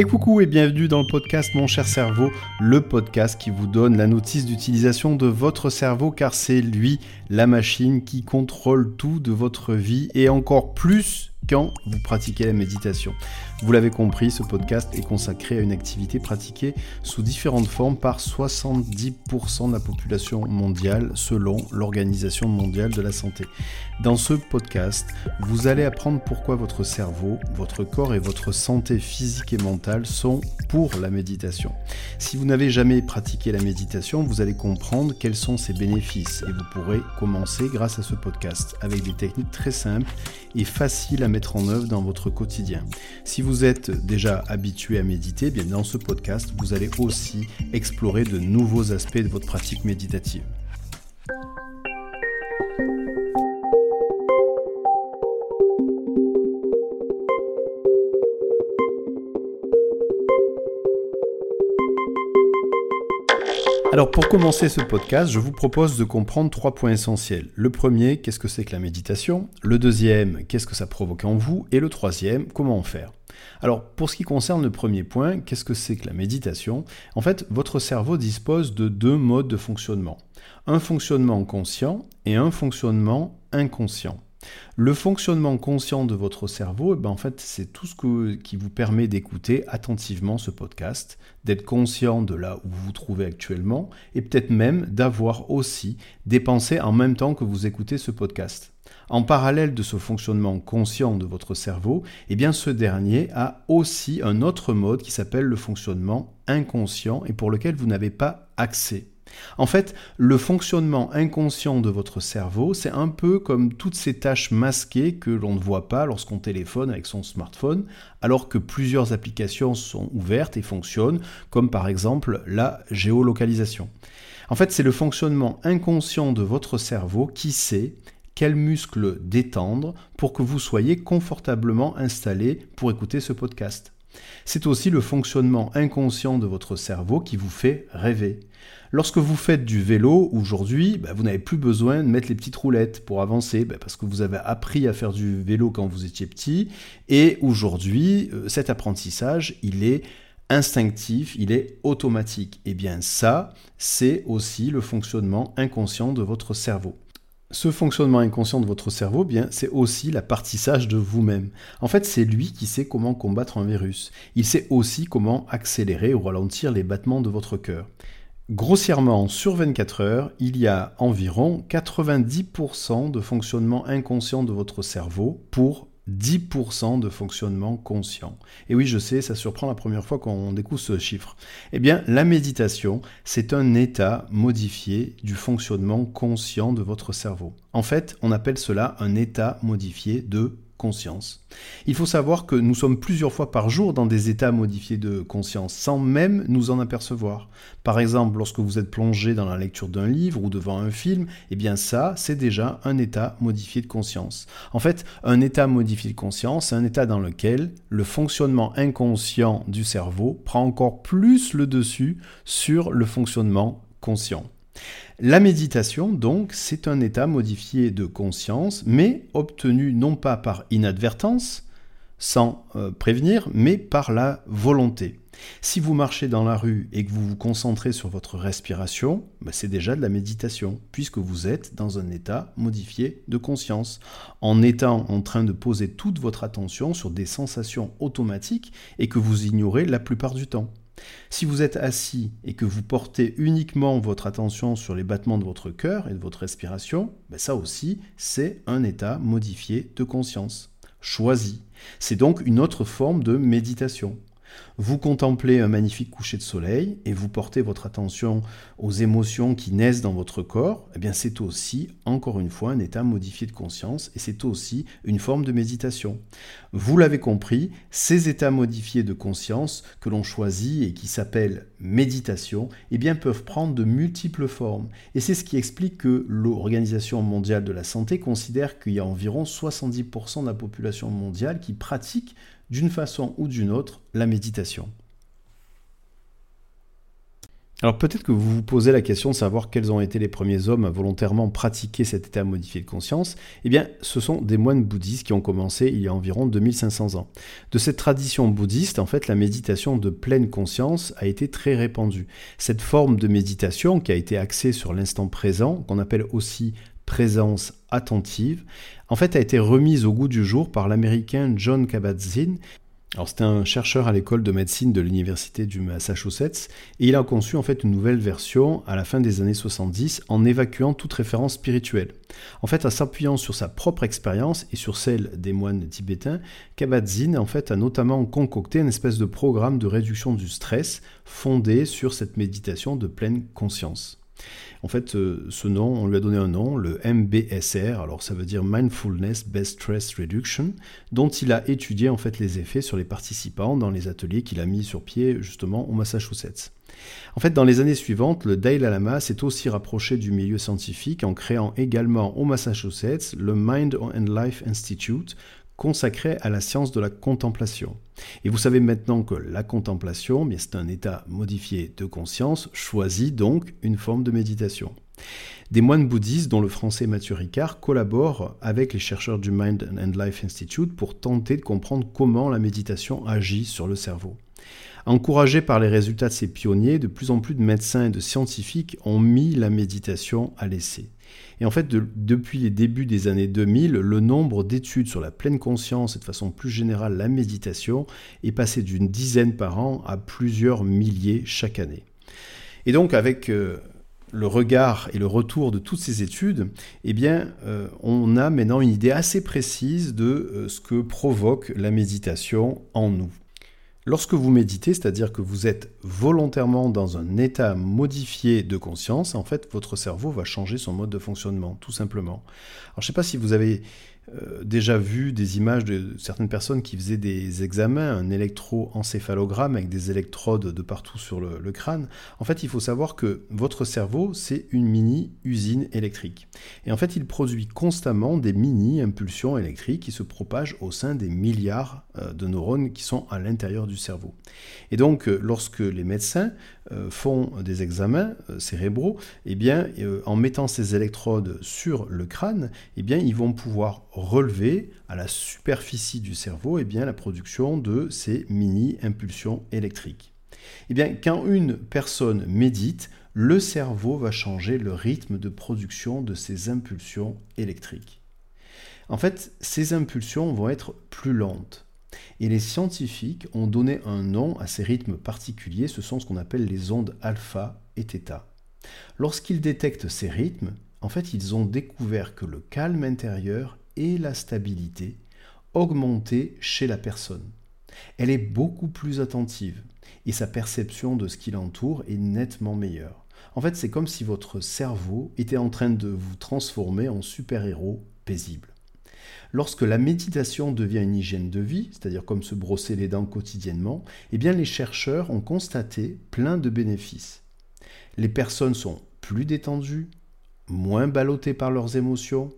Et coucou et bienvenue dans le podcast Mon cher cerveau, le podcast qui vous donne la notice d'utilisation de votre cerveau car c'est lui la machine qui contrôle tout de votre vie et encore plus quand vous pratiquez la méditation. Vous l'avez compris, ce podcast est consacré à une activité pratiquée sous différentes formes par 70% de la population mondiale selon l'Organisation mondiale de la santé. Dans ce podcast, vous allez apprendre pourquoi votre cerveau, votre corps et votre santé physique et mentale sont pour la méditation. Si vous n'avez jamais pratiqué la méditation, vous allez comprendre quels sont ses bénéfices et vous pourrez commencer grâce à ce podcast avec des techniques très simples et faciles à mettre en œuvre dans votre quotidien. Si vous êtes déjà habitué à méditer, eh bien dans ce podcast, vous allez aussi explorer de nouveaux aspects de votre pratique méditative. Alors pour commencer ce podcast, je vous propose de comprendre trois points essentiels. Le premier, qu'est-ce que c'est que la méditation? Le deuxième, qu'est-ce que ça provoque en vous? Et le troisième, comment en faire? Alors, pour ce qui concerne le premier point, qu'est-ce que c'est que la méditation? En fait, votre cerveau dispose de deux modes de fonctionnement. Un fonctionnement conscient et un fonctionnement inconscient. Le fonctionnement conscient de votre cerveau, eh ben en fait, c'est tout ce qui vous permet d'écouter attentivement ce podcast, d'être conscient de là où vous vous trouvez actuellement, et peut-être même d'avoir aussi des pensées en même temps que vous écoutez ce podcast. En parallèle de ce fonctionnement conscient de votre cerveau, eh bien ce dernier a aussi un autre mode qui s'appelle le fonctionnement inconscient et pour lequel vous n'avez pas accès. En fait, le fonctionnement inconscient de votre cerveau, c'est un peu comme toutes ces tâches masquées que l'on ne voit pas lorsqu'on téléphone avec son smartphone, alors que plusieurs applications sont ouvertes et fonctionnent, comme par exemple la géolocalisation. En fait, c'est le fonctionnement inconscient de votre cerveau qui sait quels muscles détendre pour que vous soyez confortablement installé pour écouter ce podcast. C'est aussi le fonctionnement inconscient de votre cerveau qui vous fait rêver. Lorsque vous faites du vélo aujourd'hui, bah, vous n'avez plus besoin de mettre les petites roulettes pour avancer, bah, parce que vous avez appris à faire du vélo quand vous étiez petit, et aujourd'hui, euh, cet apprentissage, il est instinctif, il est automatique. Et eh bien ça, c'est aussi le fonctionnement inconscient de votre cerveau. Ce fonctionnement inconscient de votre cerveau, bien, c'est aussi l'appartissage de vous-même. En fait, c'est lui qui sait comment combattre un virus. Il sait aussi comment accélérer ou ralentir les battements de votre cœur. Grossièrement, sur 24 heures, il y a environ 90% de fonctionnement inconscient de votre cerveau pour 10% de fonctionnement conscient. Et oui, je sais, ça surprend la première fois qu'on découvre ce chiffre. Eh bien, la méditation, c'est un état modifié du fonctionnement conscient de votre cerveau. En fait, on appelle cela un état modifié de Il faut savoir que nous sommes plusieurs fois par jour dans des états modifiés de conscience, sans même nous en apercevoir. Par exemple, lorsque vous êtes plongé dans la lecture d'un livre ou devant un film, eh bien ça, c'est déjà un état modifié de conscience. En fait, un état modifié de conscience, c'est un état dans lequel le fonctionnement inconscient du cerveau prend encore plus le dessus sur le fonctionnement conscient. La méditation, donc, c'est un état modifié de conscience, mais obtenu non pas par inadvertance, sans euh, prévenir, mais par la volonté. Si vous marchez dans la rue et que vous vous concentrez sur votre respiration, ben, c'est déjà de la méditation, puisque vous êtes dans un état modifié de conscience, en étant en train de poser toute votre attention sur des sensations automatiques et que vous ignorez la plupart du temps. Si vous êtes assis et que vous portez uniquement votre attention sur les battements de votre cœur et de votre respiration, ben ça aussi, c'est un état modifié de conscience, choisi. C'est donc une autre forme de méditation. Vous contemplez un magnifique coucher de soleil et vous portez votre attention aux émotions qui naissent dans votre corps, eh bien c'est aussi, encore une fois, un état modifié de conscience et c'est aussi une forme de méditation. Vous l'avez compris, ces états modifiés de conscience que l'on choisit et qui s'appellent méditation, eh bien peuvent prendre de multiples formes. Et c'est ce qui explique que l'Organisation mondiale de la santé considère qu'il y a environ 70% de la population mondiale qui pratique d'une façon ou d'une autre la méditation. Alors peut-être que vous vous posez la question de savoir quels ont été les premiers hommes à volontairement pratiquer cet état modifié de conscience. Eh bien, ce sont des moines bouddhistes qui ont commencé il y a environ 2500 ans. De cette tradition bouddhiste, en fait, la méditation de pleine conscience a été très répandue. Cette forme de méditation qui a été axée sur l'instant présent, qu'on appelle aussi présence attentive, en fait a été remise au goût du jour par l'américain John Kabat-Zinn alors c'était un chercheur à l'école de médecine de l'université du Massachusetts et il a conçu en fait une nouvelle version à la fin des années 70 en évacuant toute référence spirituelle. En fait, en s'appuyant sur sa propre expérience et sur celle des moines tibétains, Kabat-Zinn en fait a notamment concocté une espèce de programme de réduction du stress fondé sur cette méditation de pleine conscience. En fait, euh, ce nom, on lui a donné un nom, le MBSR, alors ça veut dire Mindfulness Best Stress Reduction, dont il a étudié en fait les effets sur les participants dans les ateliers qu'il a mis sur pied justement au Massachusetts. En fait, dans les années suivantes, le Dalai Lama s'est aussi rapproché du milieu scientifique en créant également au Massachusetts le Mind and Life Institute, consacré à la science de la contemplation. Et vous savez maintenant que la contemplation, c'est un état modifié de conscience, choisit donc une forme de méditation. Des moines bouddhistes, dont le français Mathieu Ricard, collaborent avec les chercheurs du Mind and Life Institute pour tenter de comprendre comment la méditation agit sur le cerveau. Encouragés par les résultats de ces pionniers, de plus en plus de médecins et de scientifiques ont mis la méditation à l'essai. Et en fait, depuis les débuts des années 2000, le nombre d'études sur la pleine conscience et de façon plus générale la méditation est passé d'une dizaine par an à plusieurs milliers chaque année. Et donc avec euh, le regard et le retour de toutes ces études, eh bien, euh, on a maintenant une idée assez précise de euh, ce que provoque la méditation en nous. Lorsque vous méditez, c'est-à-dire que vous êtes volontairement dans un état modifié de conscience, en fait, votre cerveau va changer son mode de fonctionnement, tout simplement. Alors, je ne sais pas si vous avez déjà vu des images de certaines personnes qui faisaient des examens, un électroencéphalogramme avec des électrodes de partout sur le, crâne. En fait, il faut savoir que votre cerveau, c'est une mini-usine électrique. Et en fait, il produit constamment des mini-impulsions électriques qui se propagent au sein des milliards euh, de neurones qui sont à l'intérieur du cerveau. Et donc, euh, lorsque les médecins font des examens cérébraux, eh bien, en mettant ces électrodes sur le crâne, eh bien, ils vont pouvoir relever à la superficie du cerveau eh bien, la production de ces mini-impulsions électriques. Eh bien, quand une personne médite, le cerveau va changer le rythme de production de ces impulsions électriques. En fait, ces impulsions vont être plus lentes. Et les scientifiques ont donné un nom à ces rythmes particuliers, ce sont ce qu'on appelle les ondes alpha et θ. Lorsqu'ils détectent ces rythmes, en fait, ils ont découvert que le calme intérieur et la stabilité augmentée chez la personne. Elle est beaucoup plus attentive et sa perception de ce qui l'entoure est nettement meilleure. En fait, c'est comme si votre cerveau était en train de vous transformer en super-héros paisible. Lorsque la méditation devient une hygiène de vie, c'est-à-dire comme se brosser les dents quotidiennement, eh bien les chercheurs ont constaté plein de bénéfices. Les personnes sont plus détendues, moins ballottées par leurs émotions,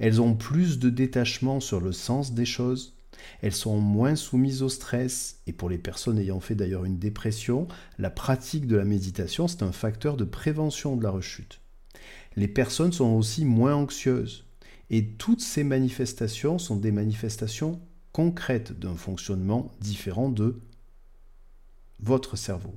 elles ont plus de détachement sur le sens des choses. Elles sont moins soumises au stress. Et pour les personnes ayant fait d'ailleurs une dépression, la pratique de la méditation, c'est un facteur de prévention de la rechute. Les personnes sont aussi moins anxieuses. Et toutes ces manifestations sont des manifestations concrètes d'un fonctionnement différent de votre cerveau.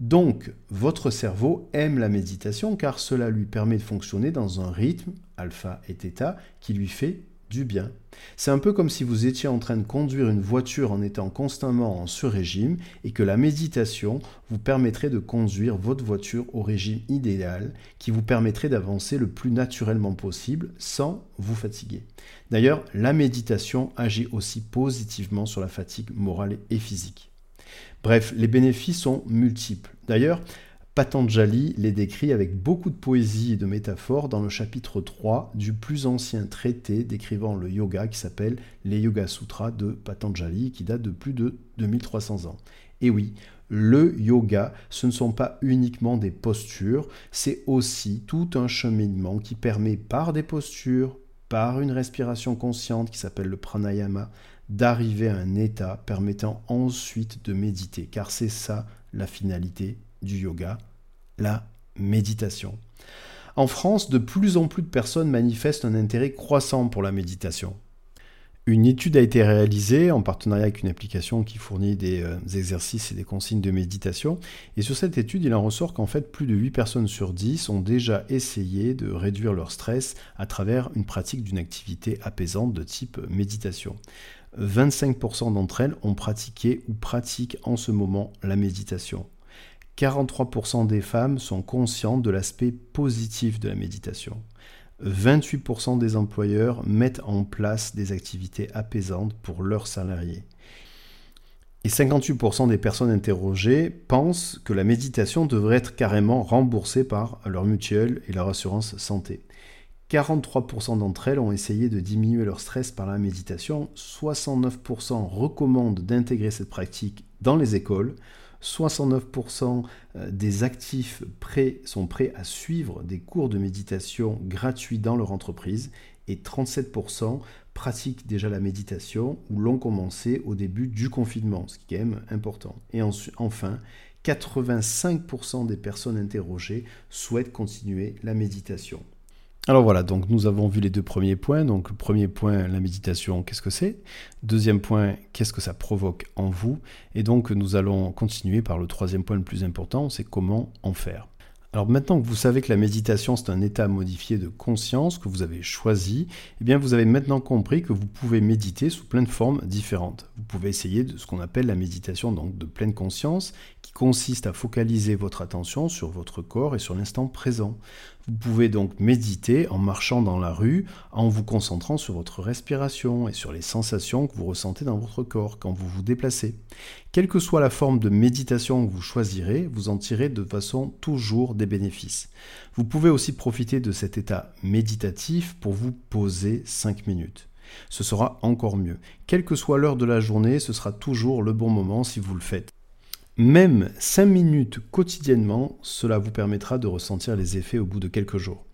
Donc, votre cerveau aime la méditation car cela lui permet de fonctionner dans un rythme, alpha et θ, qui lui fait du bien. C'est un peu comme si vous étiez en train de conduire une voiture en étant constamment en sur-régime et que la méditation vous permettrait de conduire votre voiture au régime idéal qui vous permettrait d'avancer le plus naturellement possible sans vous fatiguer. D'ailleurs, la méditation agit aussi positivement sur la fatigue morale et physique. Bref, les bénéfices sont multiples. D'ailleurs, Patanjali les décrit avec beaucoup de poésie et de métaphores dans le chapitre 3 du plus ancien traité décrivant le yoga qui s'appelle les Yoga Sutras de Patanjali qui date de plus de 2300 ans. Et oui, le yoga, ce ne sont pas uniquement des postures, c'est aussi tout un cheminement qui permet par des postures, par une respiration consciente qui s'appelle le pranayama, d'arriver à un état permettant ensuite de méditer, car c'est ça la finalité du yoga, la méditation. En France, de plus en plus de personnes manifestent un intérêt croissant pour la méditation. Une étude a été réalisée en partenariat avec une application qui fournit des, euh, exercices et des consignes de méditation. Et sur cette étude, il en ressort qu'en fait, plus de 8 personnes sur 10 ont déjà essayé de réduire leur stress à travers une pratique d'une activité apaisante de type méditation. 25% d'entre elles ont pratiqué ou pratiquent en ce moment la méditation. 43% des femmes sont conscientes de l'aspect positif de la méditation. 28% des employeurs mettent en place des activités apaisantes pour leurs salariés. Et 58% des personnes interrogées pensent que la méditation devrait être carrément remboursée par leur mutuelle et leur assurance santé. 43% d'entre elles ont essayé de diminuer leur stress par la méditation, 69% recommandent d'intégrer cette pratique dans les écoles, 69% euh, des actifs prêts sont prêts à suivre des cours de méditation gratuits dans leur entreprise et 37% pratiquent déjà la méditation ou l'ont commencé au début du confinement, ce qui est quand même important. Et enfin, 85% des personnes interrogées souhaitent continuer la méditation. Alors voilà, donc nous avons vu les deux premiers points. Donc premier point, la méditation, qu'est-ce que c'est? Deuxième point, qu'est-ce que ça provoque en vous? Et donc nous allons continuer par le troisième point le plus important, c'est comment en faire. Alors maintenant que vous savez que la méditation c'est un état modifié de conscience que vous avez choisi, eh bien vous avez maintenant compris que vous pouvez méditer sous plein de formes différentes. Vous pouvez essayer de ce qu'on appelle la méditation donc de pleine conscience consiste à focaliser votre attention sur votre corps et sur l'instant présent. Vous pouvez donc méditer en marchant dans la rue, en vous concentrant sur votre respiration et sur les sensations que vous ressentez dans votre corps quand vous vous déplacez. Quelle que soit la forme de méditation que vous choisirez, vous en tirez de façon toujours des bénéfices. Vous pouvez aussi profiter de cet état méditatif pour vous poser 5 minutes. Ce sera encore mieux. Quelle que soit l'heure de la journée, ce sera toujours le bon moment si vous le faites. Même 5 minutes quotidiennement, cela vous permettra de ressentir les effets au bout de quelques jours.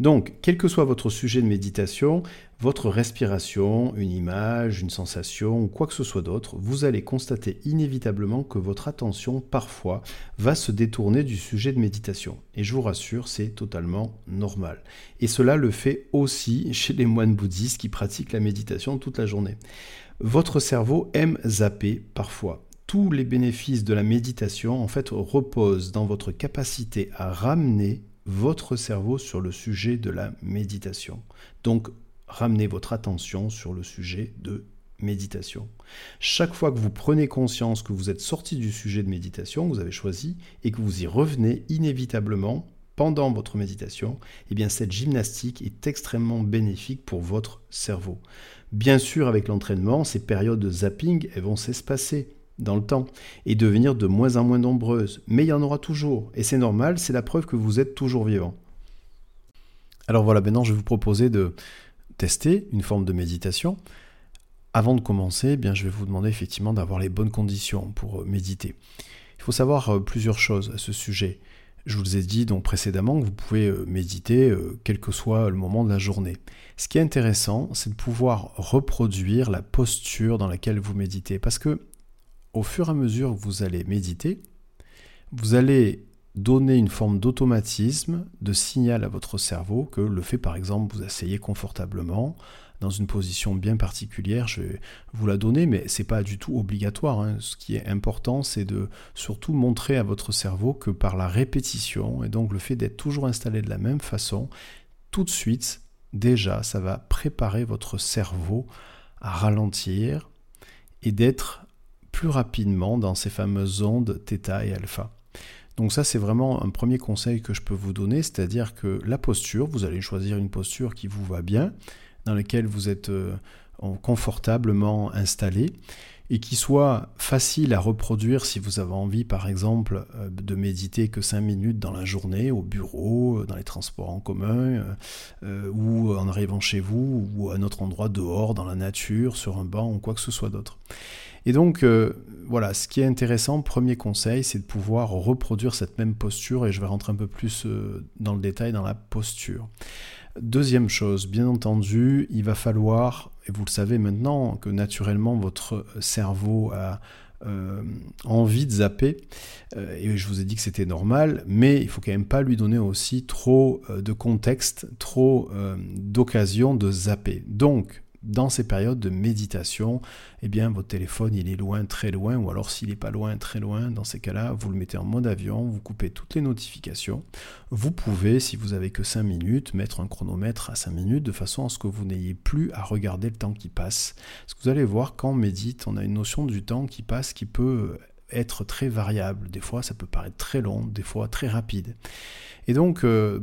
Donc, quel que soit votre sujet de méditation, votre respiration, une image, une sensation ou quoi que ce soit d'autre, vous allez constater inévitablement que votre attention, parfois, va se détourner du sujet de méditation. Et je vous rassure, c'est totalement normal. Et cela le fait aussi chez les moines bouddhistes qui pratiquent la méditation toute la journée. Votre cerveau aime zapper parfois tous les bénéfices de la méditation en fait reposent dans votre capacité à ramener votre cerveau sur le sujet de la méditation. Donc ramenez votre attention sur le sujet de méditation. Chaque fois que vous prenez conscience que vous êtes sorti du sujet de méditation, que vous avez choisi, et que vous y revenez inévitablement pendant votre méditation, eh bien cette gymnastique est extrêmement bénéfique pour votre cerveau. Bien sûr, avec l'entraînement, ces périodes de zapping vont s'espacer dans le temps et devenir de moins en moins nombreuses. Mais il y en aura toujours, et c'est normal, c'est la preuve que vous êtes toujours vivant. Alors voilà, maintenant je vais vous proposer de tester une forme de méditation. Avant de commencer, eh bien, je vais vous demander effectivement d'avoir les bonnes conditions pour euh, méditer. Il faut savoir euh, plusieurs choses à ce sujet. Je vous ai dit donc précédemment que vous pouvez euh, méditer quel que soit le moment de la journée. Ce qui est intéressant, c'est de pouvoir reproduire la posture dans laquelle vous méditez. Parce que au fur et à mesure que vous allez méditer, vous allez donner une forme d'automatisme, de signal à votre cerveau que le fait par exemple vous asseyez confortablement dans une position bien particulière, je vais vous la donner, mais ce n'est pas du tout obligatoire. Hein. Ce qui est important, c'est de surtout montrer à votre cerveau que par la répétition, et donc le fait d'être toujours installé de la même façon, tout de suite, déjà, ça va préparer votre cerveau à ralentir et d'être plus rapidement dans ces fameuses ondes θ et alpha. Donc ça c'est vraiment un premier conseil que je peux vous donner, c'est-à-dire que la posture, vous allez choisir une posture qui vous va bien, dans laquelle vous êtes euh, confortablement installé et qui soit facile à reproduire si vous avez envie par exemple euh, de méditer que 5 minutes dans la journée au bureau, euh, dans les transports en commun ou en arrivant chez vous ou à un autre endroit dehors dans la nature, sur un banc ou quoi que ce soit d'autre. Et donc, euh, voilà, ce qui est intéressant, premier conseil, c'est de pouvoir reproduire cette même posture, et je vais rentrer un peu plus euh, dans le détail dans la posture. Deuxième chose, bien entendu, il va falloir, et vous le savez maintenant, que naturellement votre cerveau a envie de zapper. et je vous ai dit que c'était normal, mais il faut quand même pas lui donner aussi trop de contexte, trop d'occasion de zapper. Donc, dans ces périodes de méditation, eh bien votre téléphone il est loin, très loin, ou alors s'il n'est pas loin, très loin, dans ces cas-là, vous le mettez en mode avion, vous coupez toutes les notifications. Vous pouvez, si vous avez que 5 minutes, mettre un chronomètre à 5 minutes de façon à ce que vous n'ayez plus à regarder le temps qui passe. Parce que vous allez voir, quand on médite, on a une notion du temps qui passe qui peut être très variable. Des fois, ça peut paraître très long, des fois très rapide. Et donc, euh,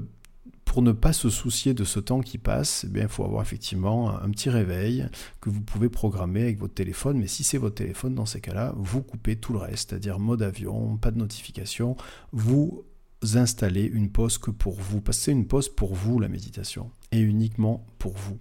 pour ne pas se soucier de ce temps qui passe, eh bien, il faut avoir effectivement un petit réveil que vous pouvez programmer avec votre téléphone. Mais si c'est votre téléphone, dans ces cas-là, vous coupez tout le reste, c'est-à-dire mode avion, pas de notification. Vous installez une pause que pour vous, parce que c'est une pause pour vous la méditation et uniquement pour vous.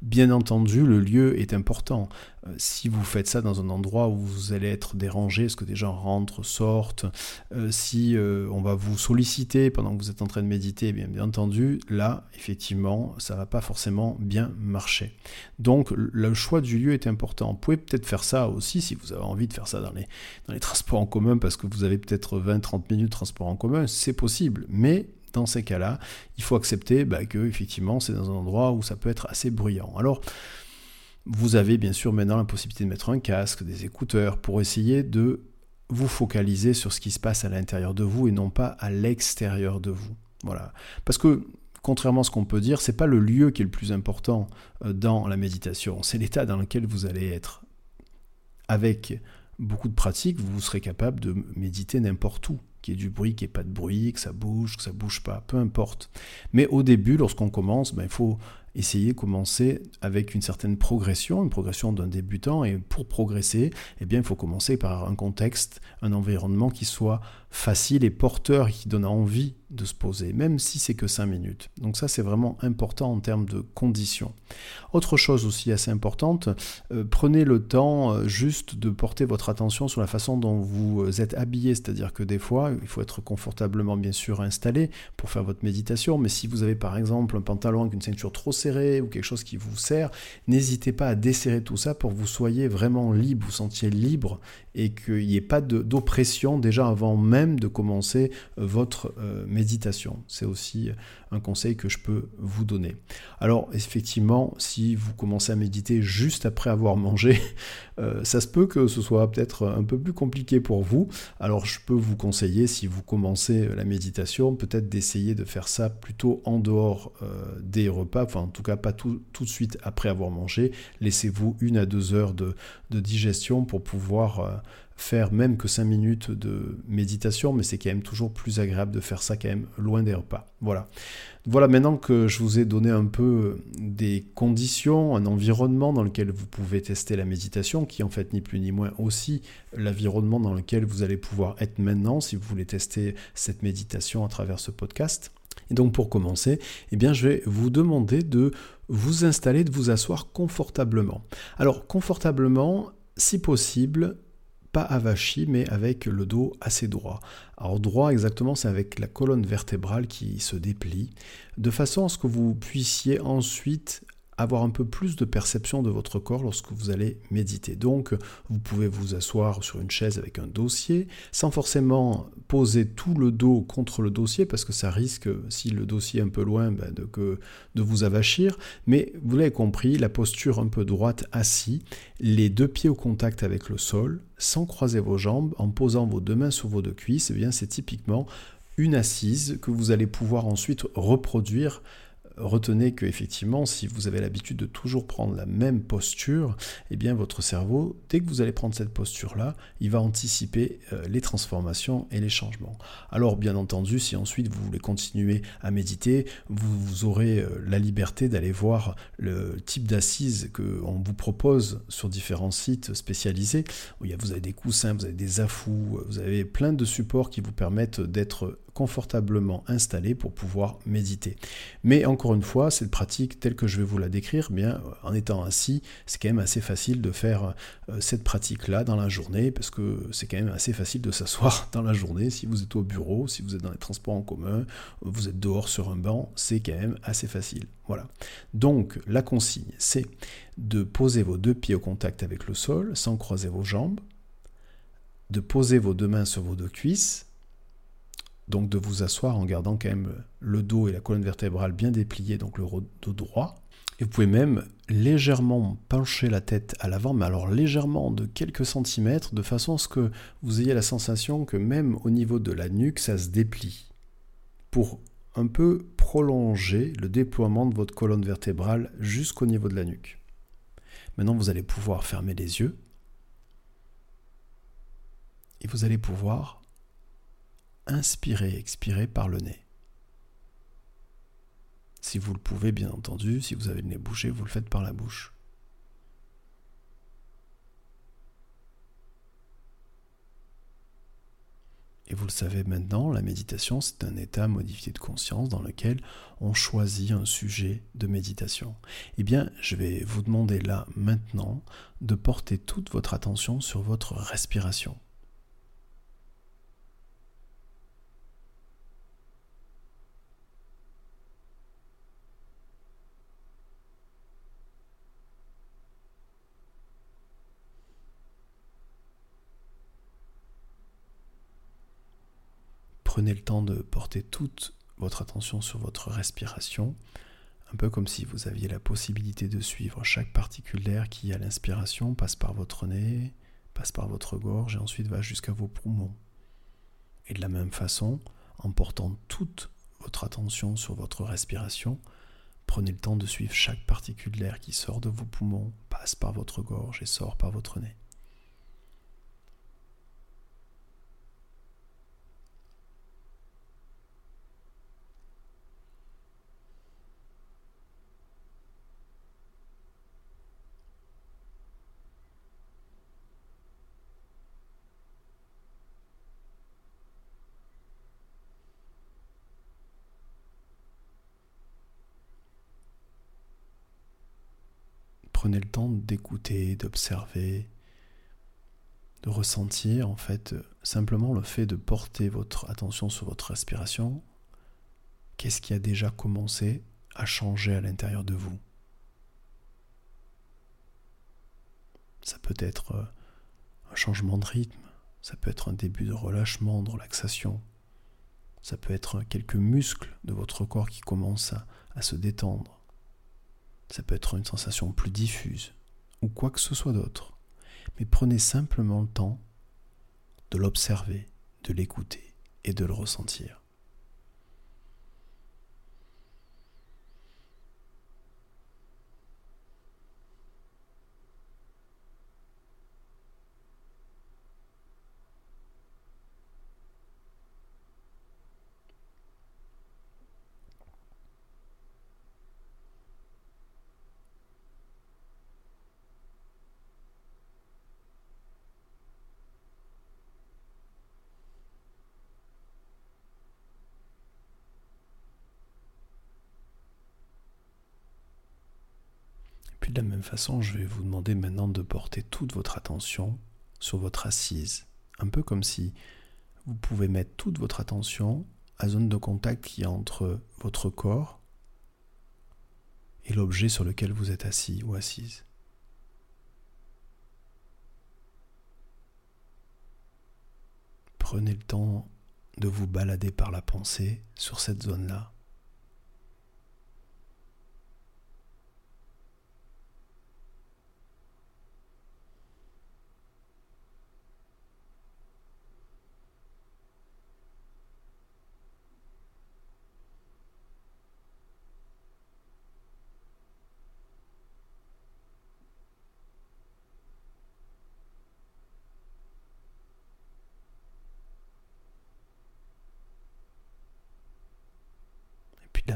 Bien entendu, le lieu est important. Euh, si vous faites ça dans un endroit où vous allez être dérangé, est-ce que des gens rentrent, sortent, euh, si euh, on va vous solliciter pendant que vous êtes en train de méditer, eh bien, bien entendu, là, effectivement, ça va pas forcément bien marcher. Donc, le choix du lieu est important. Vous pouvez peut-être faire ça aussi si vous avez envie de faire ça dans les, dans les transports en commun parce que vous avez peut-être 20-30 minutes de transport en commun, c'est possible. Mais dans ces cas-là, il faut accepter bah, que effectivement c'est dans un endroit où ça peut être assez bruyant. Alors, vous avez bien sûr maintenant la possibilité de mettre un casque, des écouteurs pour essayer de vous focaliser sur ce qui se passe à l'intérieur de vous et non pas à l'extérieur de vous. Voilà. Parce que contrairement à ce qu'on peut dire, c'est pas le lieu qui est le plus important euh, dans la méditation, c'est l'état dans lequel vous allez être. Avec beaucoup de pratique, vous serez capable de méditer n'importe où qu'il y ait du bruit, qu'il n'y ait pas de bruit, que ça bouge, que ça bouge pas, peu importe. Mais au début, lorsqu'on commence, ben, il faut essayer de commencer avec une certaine progression, une progression d'un débutant. Et pour progresser, eh bien, il faut commencer par un contexte, un environnement qui soit facile et porteur, qui donne envie de se poser, même si c'est que 5 minutes. Donc ça, c'est vraiment important en termes de conditions. Autre chose aussi assez importante, euh, prenez le temps euh, juste de porter votre attention sur la façon dont vous euh, êtes habillé, c'est-à-dire que des fois, il faut être confortablement bien sûr installé pour faire votre méditation, mais si vous avez par exemple un pantalon avec une ceinture trop serrée ou quelque chose qui vous sert, n'hésitez pas à desserrer tout ça pour que vous soyez vraiment libre, vous sentiez libre et qu'il n'y ait pas d'oppression déjà avant même de commencer euh, votre euh, méditation. C'est aussi un conseil que je peux vous donner. Alors effectivement, si vous commencez à méditer juste après avoir mangé, euh, ça se peut que ce soit peut-être un peu plus compliqué pour vous. Alors je peux vous conseiller, si vous commencez la méditation, peut-être d'essayer de faire ça plutôt en dehors des repas, enfin en tout cas pas tout, tout de suite après avoir mangé. Laissez-vous une à deux heures de, de digestion pour pouvoir faire même que 5 minutes de méditation, mais c'est quand même toujours plus agréable de faire ça quand même loin des repas. Voilà. Voilà, maintenant que je vous ai donné un peu des conditions, un environnement dans lequel vous pouvez tester la méditation, qui en fait ni plus ni moins aussi l'environnement dans lequel vous allez pouvoir être maintenant si vous voulez tester cette méditation à travers ce podcast. Et donc pour commencer, eh bien je vais vous demander de vous installer, de vous asseoir confortablement. Alors confortablement, si possible, pas avachi, mais avec le dos assez droit. Alors droit exactement, c'est avec la colonne vertébrale qui se déplie, de façon à ce que vous puissiez ensuite avoir un peu plus de perception de votre corps lorsque vous allez méditer. Donc, vous pouvez vous asseoir sur une chaise avec un dossier, sans forcément poser tout le dos contre le dossier, parce que ça risque, si le dossier est un peu loin, ben, de, que, de vous avachir. Mais vous l'avez compris, la posture un peu droite assis, les deux pieds au contact avec le sol, sans croiser vos jambes, en posant vos deux mains sur vos deux cuisses, eh bien c'est typiquement une assise que vous allez pouvoir ensuite reproduire retenez que effectivement, si vous avez l'habitude de toujours prendre la même posture, eh bien votre cerveau, dès que vous allez prendre cette posture-là, il va anticiper euh, les transformations et les changements. Alors bien entendu, si ensuite vous voulez continuer à méditer, vous, aurez euh, la liberté d'aller voir le type d'assises qu'on vous propose sur différents sites spécialisés. Vous avez des coussins, vous avez des affous, vous avez plein de supports qui vous permettent d'être confortablement installé pour pouvoir méditer. Mais encore une fois, cette pratique telle que je vais vous la décrire, eh bien en étant assis, c'est quand même assez facile de faire euh, cette pratique-là dans la journée, parce que c'est quand même assez facile de s'asseoir dans la journée. Si vous êtes au bureau, si vous êtes dans les transports en commun, vous êtes dehors sur un banc, c'est quand même assez facile. Voilà. Donc la consigne, c'est de poser vos deux pieds au contact avec le sol sans croiser vos jambes de poser vos deux mains sur vos deux cuisses, donc de vous asseoir en gardant quand même le dos et la colonne vertébrale bien dépliés, donc le dos droit. Et vous pouvez même légèrement pencher la tête à l'avant, mais alors légèrement de quelques centimètres, de façon à ce que vous ayez la sensation que même au niveau de la nuque, ça se déplie. Pour un peu prolonger le déploiement de votre colonne vertébrale jusqu'au niveau de la nuque. Maintenant, vous allez pouvoir fermer les yeux et vous allez pouvoir inspirer, expirer par le nez. Si vous le pouvez, bien entendu, si vous avez le nez bouché, vous le faites par la bouche. Et vous le savez maintenant, la méditation, c'est un état modifié de conscience dans lequel on choisit un sujet de méditation. Eh bien, je vais vous demander là, maintenant, de porter toute votre attention sur votre respiration. Prenez le temps de porter toute votre attention sur votre respiration, un peu comme si vous aviez la possibilité de suivre chaque particule d'air qui, à l'inspiration, passe par votre nez, passe par votre gorge et ensuite va jusqu'à vos poumons. Et de la même façon, en portant toute votre attention sur votre respiration, prenez le temps de suivre chaque particule d'air qui sort de vos poumons, passe par votre gorge et sort par votre nez. prenez le temps d'écouter, d'observer, de ressentir en fait simplement le fait de porter votre attention sur votre respiration. Qu'est-ce qui a déjà commencé à changer à l'intérieur de vous? Ça peut être euh, un changement de rythme, ça peut être un début de relâchement, de relaxation, ça peut être quelques muscles de votre corps qui commencent à, se détendre. Ça peut être une sensation plus diffuse ou quoi que ce soit d'autre. Mais prenez simplement le temps de l'observer, de l'écouter et de le ressentir. de la même façon, je vais vous demander maintenant de porter toute votre attention sur votre assise. Un peu comme si vous pouvez mettre toute votre attention à zone de contact qui est entre votre corps et l'objet sur lequel vous êtes assis ou assise. Prenez le temps de vous balader par la pensée sur cette zone-là.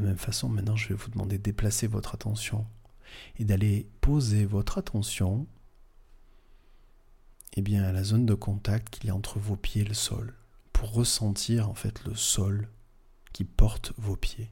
de la même façon, maintenant, je vais vous demander de déplacer votre attention et d'aller poser votre attention eh bien, à la zone de contact qu'il y a entre vos pieds et le sol, pour ressentir en fait le sol qui porte vos pieds.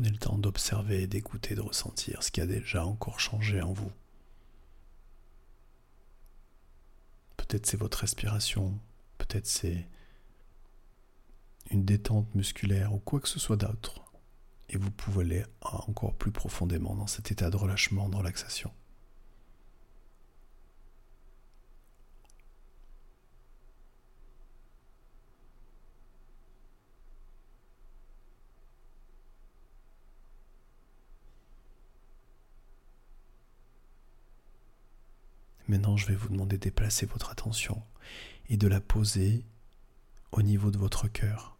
Prenez le temps d'observer, d'écouter, de ressentir ce qui a déjà encore changé en vous. Peut-être c'est votre respiration, peut-être c'est une détente musculaire ou quoi que ce soit d'autre. Et vous pouvez aller encore plus profondément dans cet état de relâchement, de relaxation. Maintenant, je vais vous demander de déplacer votre attention et de la poser au niveau de votre cœur,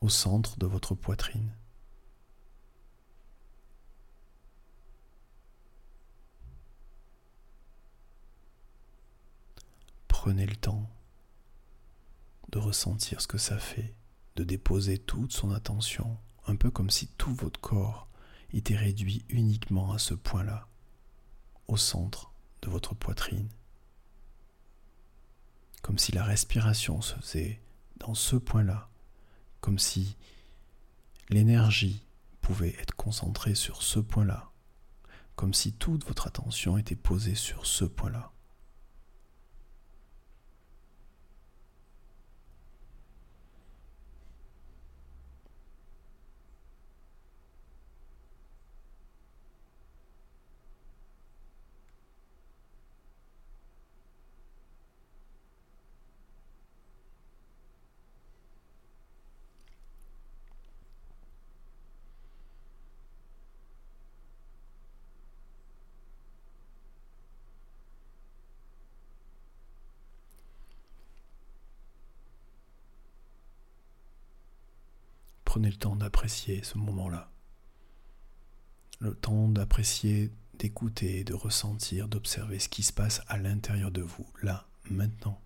au centre de votre poitrine. Prenez le temps de ressentir ce que ça fait, de déposer toute son attention, un peu comme si tout votre corps était réduit uniquement à ce point-là, au centre votre poitrine. Comme si la respiration se faisait dans ce point-là, comme si l'énergie pouvait être concentrée sur ce point-là, comme si toute votre attention était posée sur ce point-là. Prenez le temps d'apprécier ce moment-là. Le temps d'apprécier, d'écouter, de ressentir, d'observer ce qui se passe à l'intérieur de vous, là, maintenant.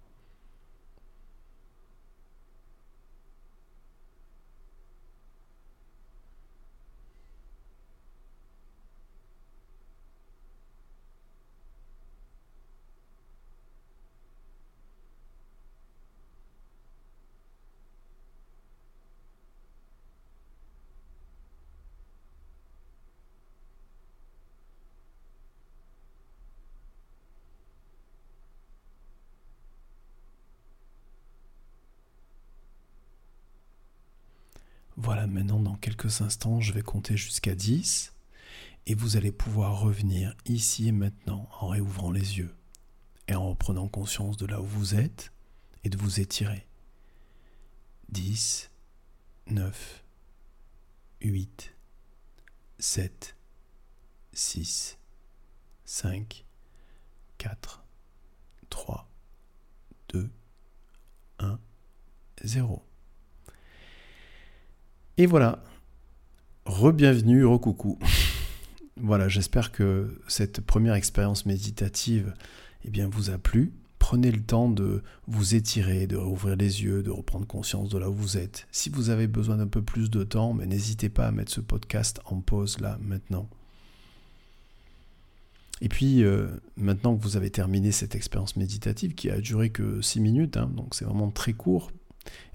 Voilà, maintenant dans quelques instants, je vais compter jusqu'à 10 et vous allez pouvoir revenir ici et maintenant en réouvrant les yeux et en reprenant conscience de là où vous êtes et de vous étirer. 10, 9, 8, 7, 6, 5, 4, 3, 2, 1, 0. Et voilà. Re-bienvenue, re-coucou. voilà, j'espère que cette première expérience méditative eh bien, vous a plu. Prenez le temps de vous étirer, de rouvrir les yeux, de reprendre conscience de là où vous êtes. Si vous avez besoin d'un peu plus de temps, mais n'hésitez pas à mettre ce podcast en pause là, maintenant. Et puis, euh, maintenant que vous avez terminé cette expérience méditative qui a duré que 6 minutes, hein, donc c'est vraiment très court,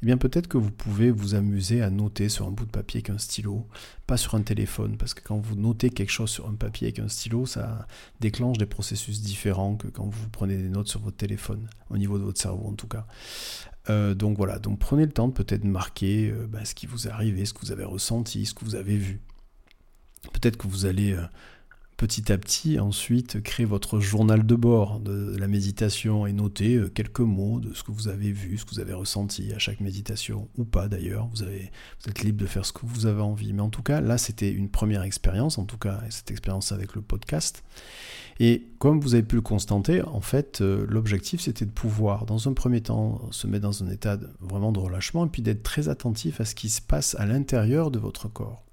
eh bien peut-être que vous pouvez vous amuser à noter sur un bout de papier avec un stylo, pas sur un téléphone, parce que quand vous notez quelque chose sur un papier avec un stylo, ça déclenche des processus différents que quand vous prenez des notes sur votre téléphone, au niveau de votre cerveau en tout cas. Euh, donc voilà, donc prenez le temps de peut-être marquer euh, bah, ce qui vous est arrivé, ce que vous avez ressenti, ce que vous avez vu. Peut-être que vous allez... Euh, petit à petit, ensuite, créer votre journal de bord de la méditation et noter euh, quelques mots de ce que vous avez vu, ce que vous avez ressenti à chaque méditation, ou pas d'ailleurs. Vous êtes libre de faire ce que vous avez envie. Mais en tout cas, là, c'était une première expérience, en tout cas, cette expérience avec le podcast. Et comme vous avez pu le constater, en fait, euh, l'objectif, c'était de pouvoir, dans un premier temps, se mettre dans un état vraiment de relâchement, et puis d'être très attentif à ce qui se passe à l'intérieur de votre corps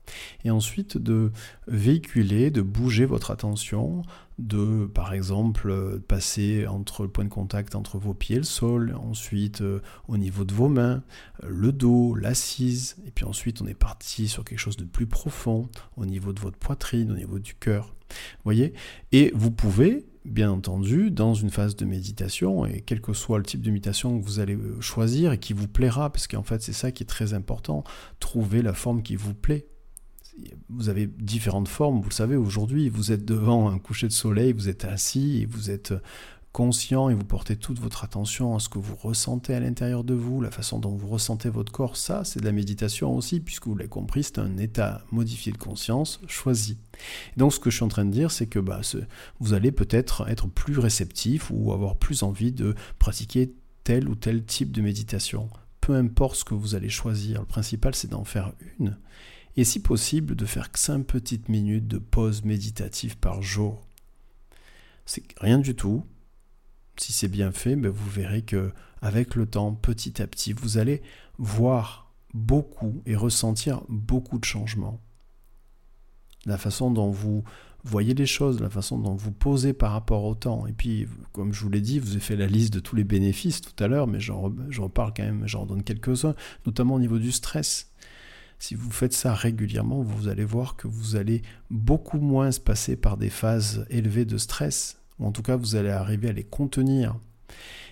et ensuite de véhiculer, de bouger votre attention, de par exemple passer entre le point de contact entre vos pieds et le sol, ensuite euh, au niveau de vos mains, euh, le dos, l'assise, et puis ensuite on est parti sur quelque chose de plus profond au niveau de votre poitrine, au niveau du cœur. Voyez? Et vous pouvez bien entendu, dans une phase de méditation, et quel que soit le type de méditation que vous allez euh, choisir et qui vous plaira, parce qu'en fait c'est ça qui est très important, trouver la forme qui vous plaît. Vous avez différentes formes, vous le savez aujourd'hui, vous êtes devant un coucher de soleil, vous êtes assis et vous êtes conscient et vous portez toute votre attention à ce que vous ressentez à l'intérieur de vous, la façon dont vous ressentez votre corps, ça c'est de la méditation aussi, puisque vous l'avez compris, c'est un état modifié de conscience choisi. donc ce que je suis en train de dire, c'est que bah, vous allez peut-être être plus réceptif ou avoir plus envie de pratiquer tel ou tel type de méditation. Peu importe ce que vous allez choisir, le principal c'est d'en faire une. Et si possible, de faire 5 petites minutes de pause méditative par jour. C'est rien du tout, si c'est bien fait, ben vous verrez que avec le temps, petit à petit, vous allez voir beaucoup et ressentir beaucoup de changements. La façon dont vous voyez les choses, la façon dont vous posez par rapport au temps. Et puis, comme je vous l'ai dit, vous avez fait la liste de tous les bénéfices tout à l'heure, mais j'en reparle quand même, j'en donne quelques-uns, notamment au niveau du stress. Si vous faites ça régulièrement, vous allez voir que vous allez beaucoup moins se passer par des phases élevées de stress ou en tout cas vous allez arriver à les contenir.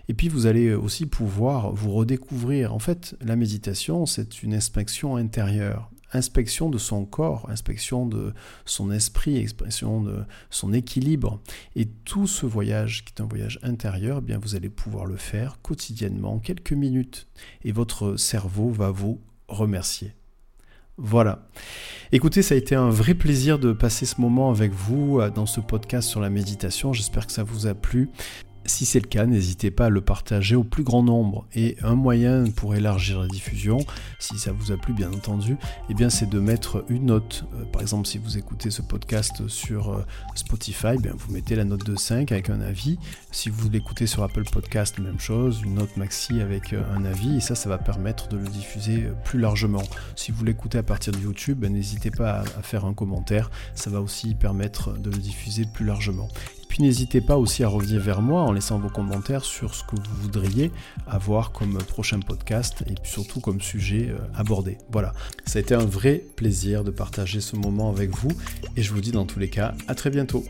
Et puis vous allez aussi pouvoir vous redécouvrir. En fait, la méditation, c'est une inspection intérieure, inspection de son corps, inspection de son esprit, expression de son équilibre. Et tout ce voyage, qui est un voyage intérieur, eh bien vous allez pouvoir le faire quotidiennement, quelques minutes. Et votre cerveau va vous remercier. Voilà. Écoutez, ça a été un vrai plaisir de passer ce moment avec vous euh, dans ce podcast sur la méditation. J'espère que ça vous a plu. Si c'est le cas, n'hésitez pas à le partager au plus grand nombre. Et un moyen pour élargir la diffusion, si ça vous a plu bien entendu, eh bien c'est de mettre une note. Euh, par exemple, si vous écoutez ce podcast sur euh, Spotify, bien vous mettez la note de 5 avec un avis. Si vous l'écoutez sur Apple Podcast, même chose, une note maxi avec euh, un avis. Et ça, ça va permettre de le diffuser plus largement. Si vous l'écoutez à partir de YouTube, ben, n'hésitez pas à faire un commentaire. Ça va aussi permettre de le diffuser plus largement. Puis n'hésitez pas aussi à revenir vers moi en laissant vos commentaires sur ce que vous voudriez avoir comme prochain podcast et surtout comme sujet euh, abordé. Voilà, ça a été un vrai plaisir de partager ce moment avec vous et je vous dis dans tous les cas à très bientôt.